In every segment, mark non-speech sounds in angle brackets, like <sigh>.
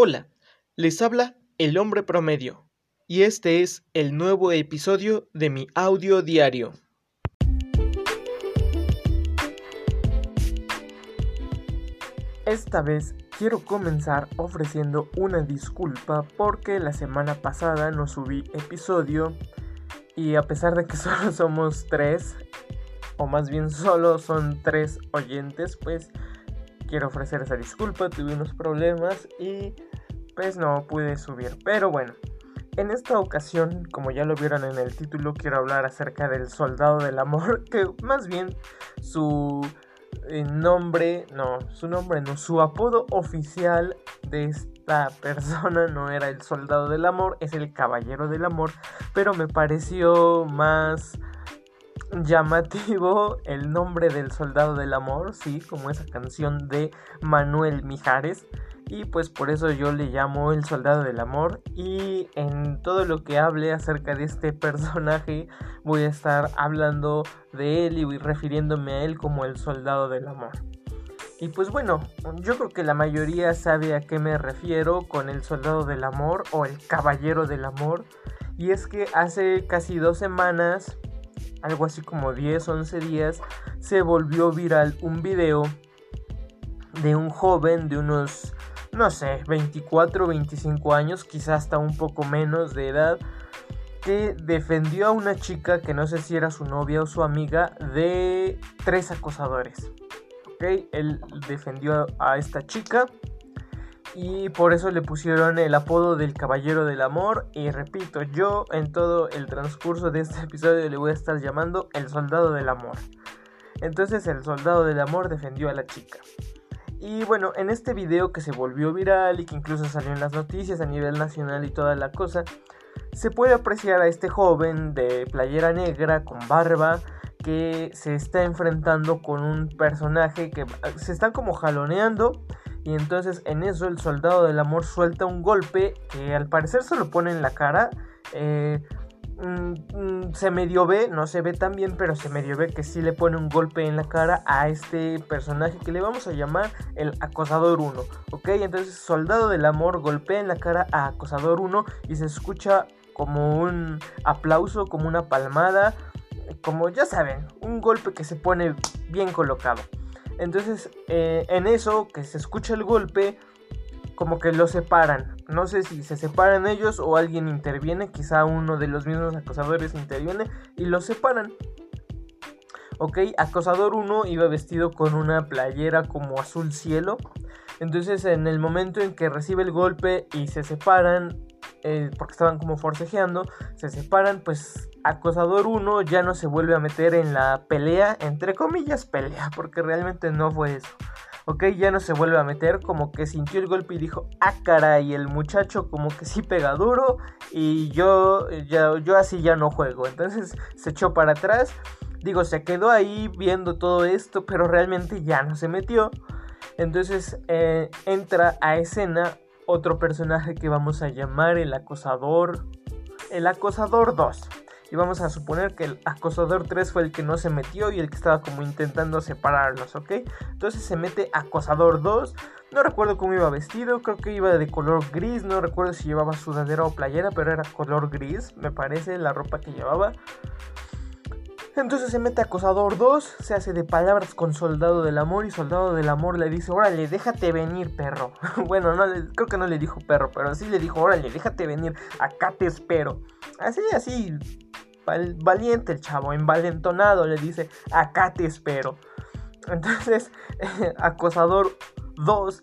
Hola, les habla el hombre promedio y este es el nuevo episodio de mi audio diario. Esta vez quiero comenzar ofreciendo una disculpa porque la semana pasada no subí episodio y a pesar de que <laughs> solo somos tres, o más bien solo son tres oyentes, pues quiero ofrecer esa disculpa, tuve unos problemas y pues no pude subir. Pero bueno, en esta ocasión, como ya lo vieron en el título, quiero hablar acerca del soldado del amor, <laughs> que más bien su eh, nombre, no, su nombre no, su apodo oficial de esta <laughs> persona no era el soldado del amor, es el caballero del amor, pero me pareció más llamativo el nombre del soldado del amor, sí, como esa canción de Manuel Mijares. Y pues por eso yo le llamo el soldado del amor. Y en todo lo que hable acerca de este personaje voy a estar hablando de él y refiriéndome a él como el soldado del amor. Y pues bueno, yo creo que la mayoría sabe a qué me refiero con el soldado del amor o el caballero del amor. Y es que hace casi dos semanas algo así como 10, 11 días, se volvió viral un video de un joven de unos, no sé, 24, 25 años, quizás hasta un poco menos de edad, que defendió a una chica que no sé si era su novia o su amiga de tres acosadores. ¿Ok? Él defendió a esta chica y por eso le pusieron el apodo del Caballero del Amor y repito, yo en todo el transcurso de este <laughs> episodio le voy a estar llamando el Soldado del Amor. Entonces el Soldado del Amor defendió a la chica. Y bueno, en este video que se volvió viral y que incluso salió en las noticias a nivel nacional y toda la cosa, se puede apreciar a este joven de playera negra con barba que se está enfrentando con un personaje que se están como jaloneando y entonces en eso el soldado del amor suelta un golpe que al parecer se lo pone en la cara. Eh, mm, mm, se medio ve, no se ve tan bien, pero se medio ve que sí le pone un golpe en la cara a este personaje que le vamos a llamar el acosador 1. Ok, entonces soldado del amor golpea en la cara a acosador 1 y se escucha como un aplauso, como una palmada, como ya saben, un golpe que se pone bien colocado. Entonces, eh, en eso que se escucha el golpe, como que lo separan. No sé si se separan ellos o alguien interviene, quizá uno de los mismos acosadores interviene y lo separan. Ok, acosador 1 iba vestido con una playera como azul cielo. Entonces en el momento en que recibe el golpe y se separan, eh, porque estaban como forcejeando, se separan, pues acosador 1 ya no se vuelve a meter en la pelea, entre comillas pelea, porque realmente no fue eso. Ok, ya no se vuelve a meter, como que sintió el golpe y dijo, ah caray, el muchacho como que sí pega duro y yo, ya, yo así ya no juego. Entonces se echó para atrás, digo, se quedó ahí viendo todo esto, pero realmente ya no se metió. Entonces eh, entra a escena otro personaje que vamos a llamar el acosador, el acosador 2. Y vamos a suponer que el acosador 3 fue el que no se metió y el que estaba como intentando separarlos, ¿ok? Entonces se mete acosador 2. No recuerdo cómo iba vestido, creo que iba de color gris, no recuerdo si llevaba sudadera o playera, pero era color gris, me parece, la ropa que llevaba. Entonces se mete acosador 2, se hace de palabras con soldado del amor y soldado del amor le dice, órale, déjate venir, perro. <laughs> bueno, no, creo que no le dijo perro, pero sí le dijo, órale, déjate venir, acá te espero. Así, así, valiente el chavo, envalentonado, le dice, acá te espero. <laughs> Entonces, <laughs> acosador 2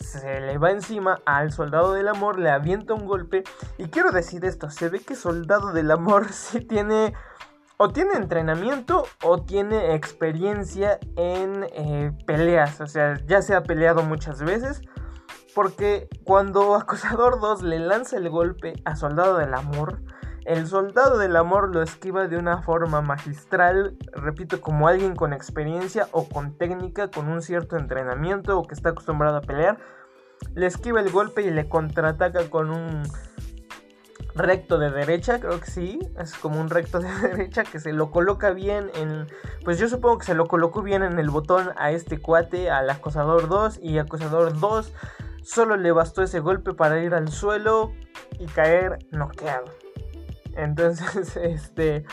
se le va encima al soldado del amor, le avienta un golpe. Y quiero decir esto, se ve que soldado del amor sí tiene o tiene entrenamiento o tiene experiencia en eh, peleas. O sea, ya se ha peleado muchas veces. Porque cuando <laughs> Acosador 2 le lanza el golpe a Soldado del Amor, el Soldado del Amor lo esquiva de una forma magistral, repito, como alguien con experiencia o con técnica, con un cierto entrenamiento o que está acostumbrado a pelear. Le esquiva el golpe y le contraataca con un recto de derecha, creo que sí, es como un recto de <laughs> derecha que se lo coloca bien en, pues yo supongo que se lo colocó bien en el botón a este cuate, al acosador 2 y acosador 2 solo le bastó ese golpe para ir al suelo y caer noqueado. Entonces, <laughs> este,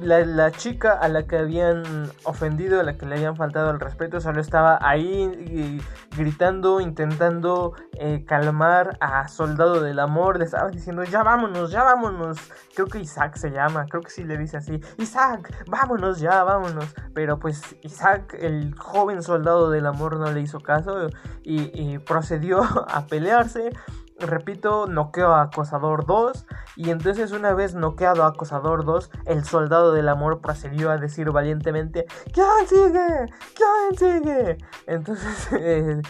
la, chica a la que habían ofendido, a la que le habían faltado el respeto, solo estaba ahí gritando, intentando eh, calmar a Soldado del Amor. Le estaba diciendo, ya vámonos, ya vámonos. Creo que Isaac se llama, creo que sí le dice así, Isaac, vámonos ya, vámonos. Pero pues Isaac, el joven Soldado del Amor, no le hizo caso y procedió <laughs> a pelearse repito, noqueo a Acosador 2. Y entonces, una vez noqueado a Acosador 2, el soldado del amor procedió a decir valientemente: ¿Quién sigue? ¿Quién sigue? Entonces, <laughs> eh,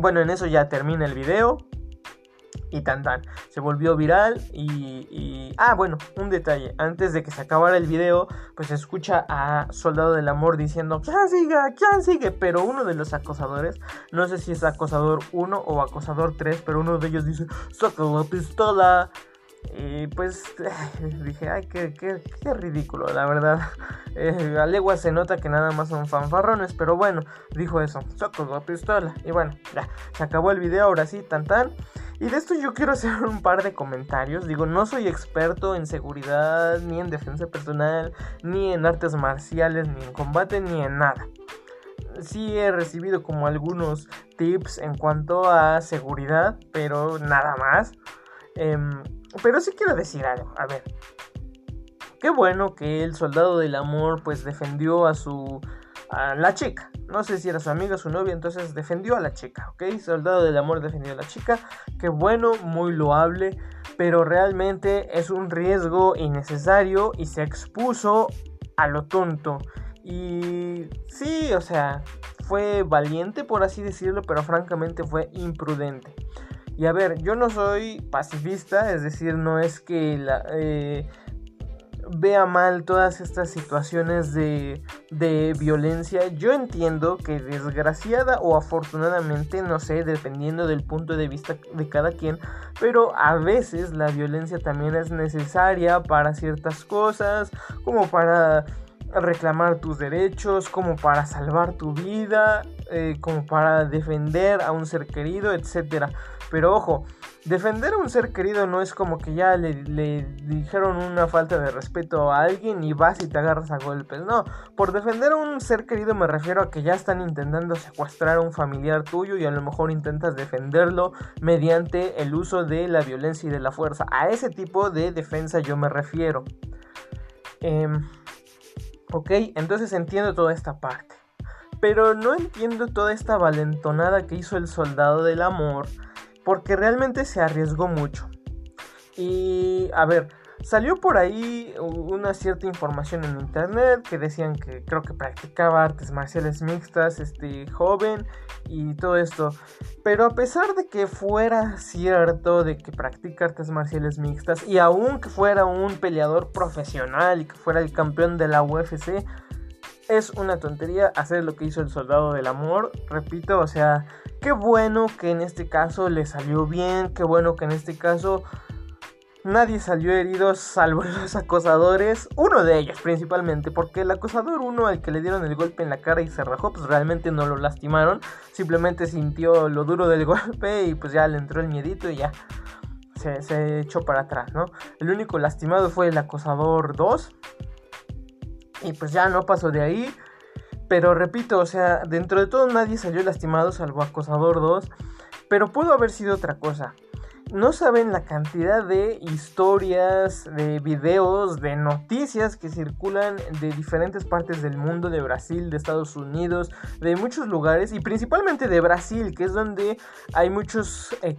bueno, en eso ya termina el video y tan tan. Se volvió viral y, Ah, bueno, un detalle. Antes de que se acabara el video, pues se escucha a Soldado del Amor diciendo, ¿quién sigue? ¿quién sigue? Pero uno de los acosadores, no sé si es acosador 1 o acosador 3, pero uno de ellos dice, saca la pistola. Y pues <laughs> dije, ay, qué, qué, qué ridículo, la verdad. <laughs> Eh, a legua se nota que nada más son fanfarrones, pero bueno, dijo eso, saca la pistola. Y bueno, ya, se acabó el video, ahora sí, tan tan. Y de esto yo quiero hacer un par de comentarios. Digo, no soy experto en seguridad, ni en defensa personal, ni en artes marciales, ni en combate, ni en nada. Sí he recibido como algunos tips en cuanto a seguridad, pero nada más. Em, pero sí quiero decir algo. A ver. Qué bueno que el soldado del amor pues defendió a su... a la chica. No sé si era su amiga, su novia, entonces defendió a la chica, ¿ok? Soldado del Amor defendió a la chica. Qué bueno, muy loable, pero realmente es un riesgo innecesario y se expuso a lo tonto. Y sí, o sea, fue valiente por así decirlo, pero francamente fue imprudente. Y a ver, yo no soy pacifista, es decir, no es que la... Eh, vea mal todas estas situaciones de, de, violencia. Yo entiendo que desgraciada o afortunadamente, no sé, dependiendo del punto de vista de cada quien, pero a veces la violencia también es necesaria para ciertas cosas, como para reclamar tus derechos, como para salvar tu vida, eh, como para defender a un ser querido, etc. Pero ojo, defender a un ser querido no es como que ya le, dijeron una falta de respeto a alguien y vas y te agarras a golpes. No, por defender a un ser querido me refiero a que ya están intentando secuestrar a un familiar tuyo y a lo mejor intentas defenderlo mediante el uso de la violencia y de la fuerza. A ese tipo de defensa yo me refiero. Eh, Ok, entonces entiendo toda esta parte. Pero no entiendo toda esta valentonada que hizo el soldado del amor. Porque realmente se arriesgó mucho. Y a ver, Salió por ahí una cierta información en internet que decían que creo que practicaba artes marciales mixtas, este joven y todo esto. Pero a pesar de que fuera cierto de que practica artes marciales mixtas y aún que fuera un peleador profesional y que fuera el campeón de la UFC, es una tontería hacer lo que hizo el soldado del amor. Repito, o sea, qué bueno que en este caso le salió bien, qué bueno que en este caso Nadie salió herido salvo <laughs> los acosadores, uno de ellos principalmente, porque el acosador uno al que le dieron el golpe en la cara y se rajó, pues realmente no lo lastimaron, simplemente sintió lo duro del <laughs> golpe y pues ya le entró el miedito y ya se, se echó para atrás, ¿no? El único lastimado fue el acosador 2 y pues ya no pasó de ahí. Pero repito, o sea, dentro de todo nadie salió lastimado salvo acosador 2. Pero pudo haber sido otra cosa no saben la cantidad de historias, de videos, de noticias que circulan de diferentes partes del mundo, de Brasil, de Estados Unidos, de muchos lugares y principalmente de Brasil, que es donde hay muchos, eh,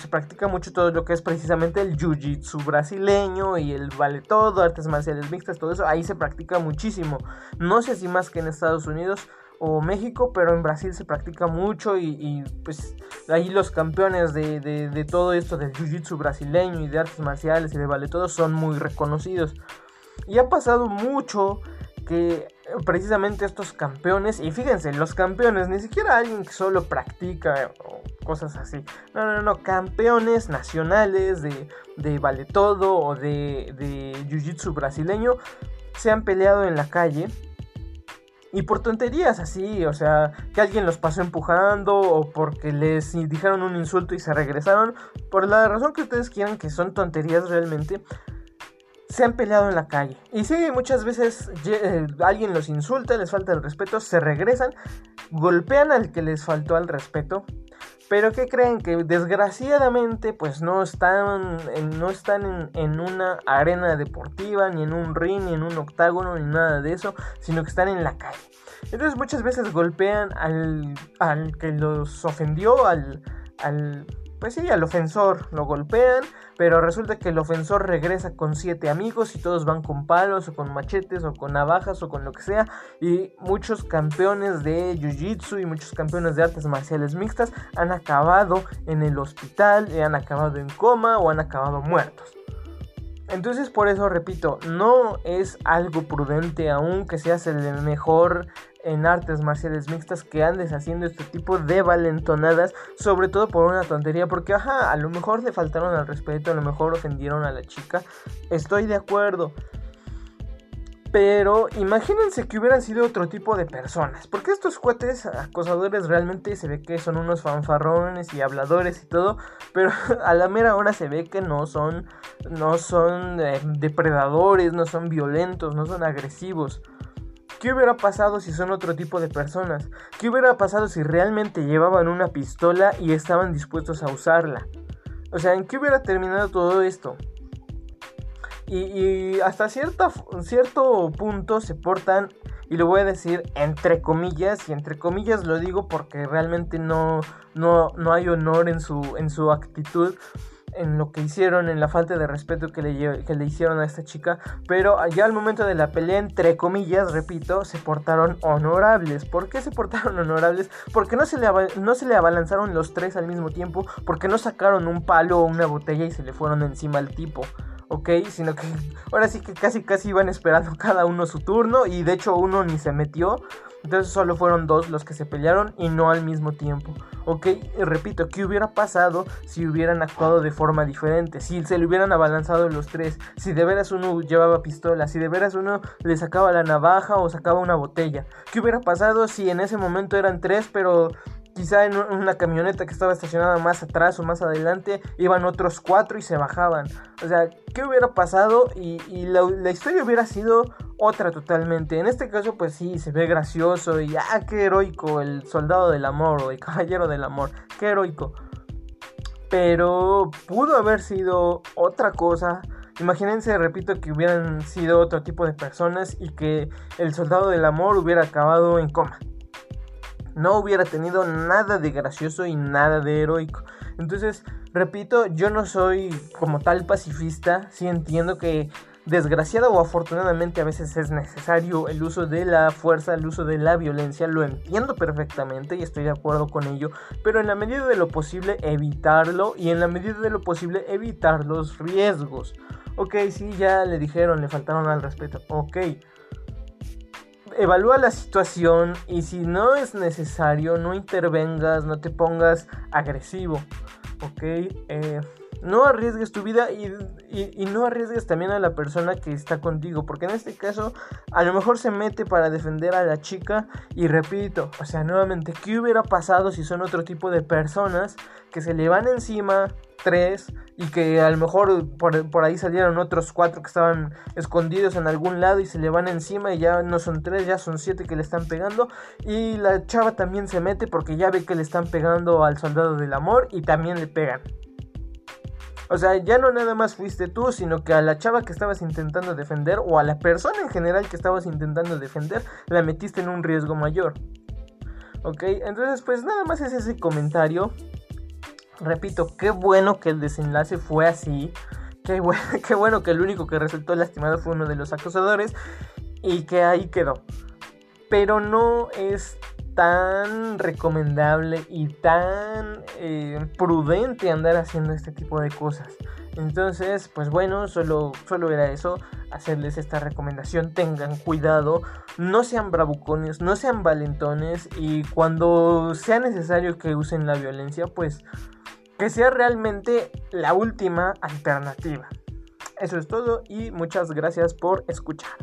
se practica mucho todo lo que es precisamente el jiu-jitsu brasileño y el vale todo, artes marciales mixtas, todo eso, ahí se practica muchísimo. No sé si más que en Estados Unidos, o México, pero en Brasil se practica mucho y, pues ahí los campeones de, de, todo esto del Jiu-Jitsu brasileño y de artes marciales y de vale todo son muy reconocidos. Y ha pasado mucho que precisamente estos campeones, y fíjense, los campeones, ni siquiera alguien que solo practica o cosas así, no, no, no, campeones nacionales de, de vale todo o de, de Jiu-Jitsu brasileño se han peleado en la calle Y por tonterías así, o sea, que alguien los pasó empujando o porque les dijeron un insulto y se regresaron, por la razón que ustedes quieran que son tonterías realmente, se han peleado en la calle. Y sí, muchas veces eh, alguien los insulta, les falta el respeto, se regresan, golpean al que les faltó al respeto. Pero que creen que desgraciadamente pues no están, no están en, en, una arena deportiva, ni en un ring, ni en un octágono, ni nada de eso, sino que están en la calle. Entonces muchas veces golpean al, al que los ofendió, al, al pues sí, al ofensor lo golpean, pero resulta que el ofensor regresa con siete amigos y todos van con palos o con machetes o con navajas o con lo que sea. Y muchos campeones de Jiu-Jitsu y muchos campeones de artes marciales mixtas han acabado en el hospital, han acabado en coma o han acabado muertos. Entonces por eso repito, no es algo prudente aún que seas el mejor en artes marciales mixtas que andes haciendo este tipo de valentonadas, sobre todo por una tontería, porque ajá, a lo mejor le faltaron al respeto, a lo mejor ofendieron a la chica, estoy de acuerdo. Pero imagínense que hubieran sido otro tipo de personas. Porque estos cuates acosadores realmente se ve que son unos fanfarrones y habladores y todo. Pero <laughs> a la mera hora se ve que no son. No son eh, depredadores, no son violentos, no son agresivos. ¿Qué hubiera pasado si son otro tipo de personas? ¿Qué hubiera pasado si realmente llevaban una pistola y estaban dispuestos a usarla? O sea, ¿en qué hubiera terminado todo esto? Y, hasta cierto punto se portan, y lo voy a decir entre comillas, y entre comillas lo digo porque realmente no, no, no hay honor en su, en su actitud en lo que hicieron, en la falta de respeto que le, que le hicieron a esta chica, pero ya al momento de la pelea, entre comillas, repito, se portaron honorables. ¿Por qué se portaron <laughs> honorables? Porque no se le, no se le abalanzaron los tres al mismo tiempo, porque no sacaron un palo o una botella y se le fueron encima al tipo. ¿ok? Sino que <laughs> ahora sí que casi casi iban esperando cada uno su turno y de hecho uno ni se metió. Entonces solo fueron dos los que se pelearon y no al mismo tiempo. Ok, repito, ¿qué hubiera pasado si hubieran actuado de forma diferente? Si se le hubieran abalanzado los tres, si de veras uno llevaba pistola, si de veras uno le sacaba la navaja o sacaba una botella. ¿Qué hubiera pasado si en ese momento eran tres, pero quizá en una camioneta que estaba estacionada más atrás o más adelante iban otros cuatro y se bajaban. O sea, ¿qué hubiera pasado? Y, la, la, historia hubiera sido otra totalmente. En este caso, pues sí, se ve gracioso y ah, qué heroico, el soldado del amor o el caballero del amor, qué heroico. Pero pudo haber sido otra cosa. Imagínense, repito, que hubieran sido otro tipo de personas y que el soldado del amor hubiera acabado en coma no hubiera tenido nada de gracioso y nada de heroico. Entonces, repito, yo no soy como tal pacifista, sí entiendo que desgraciada o afortunadamente a veces es necesario el uso de la fuerza, el uso de la violencia, lo entiendo perfectamente y estoy de acuerdo con ello, pero en la medida de lo posible evitarlo y en la medida de lo posible evitar los riesgos. Ok, sí, ya le dijeron, le faltaron al respeto, ok, evalúa la situación y si no es necesario, no intervengas, no te pongas agresivo, ¿ok? Eh, no arriesgues tu vida y, no arriesgues también a la persona que está contigo, porque en este caso a lo mejor se mete para defender a la chica y repito, o sea, nuevamente, ¿qué hubiera pasado si son otro tipo de personas que se le van encima, tres y que a lo mejor por, ahí salieron otros cuatro que estaban escondidos en algún lado y se le van encima y ya no son tres, ya son siete que le están pegando y la chava también se mete porque ya ve que le están pegando al soldado del amor y también le pegan. O sea, ya no nada más fuiste tú, sino que a la chava que estabas intentando defender o a la persona en general que estabas intentando defender, la metiste en un riesgo mayor. Ok, entonces pues nada más es ese comentario. Repito, qué bueno que el desenlace fue así. Qué, <laughs> qué bueno que el único que resultó lastimado fue uno de los acosadores. Y que ahí quedó. Pero no es tan recomendable y tan eh, prudente andar haciendo este tipo de cosas. Entonces, pues bueno, solo, solo era eso, hacerles esta recomendación, tengan cuidado, no sean bravucones, no sean valentones y cuando sea necesario que usen la violencia, pues que sea realmente la última alternativa. Eso es todo y muchas gracias por escuchar.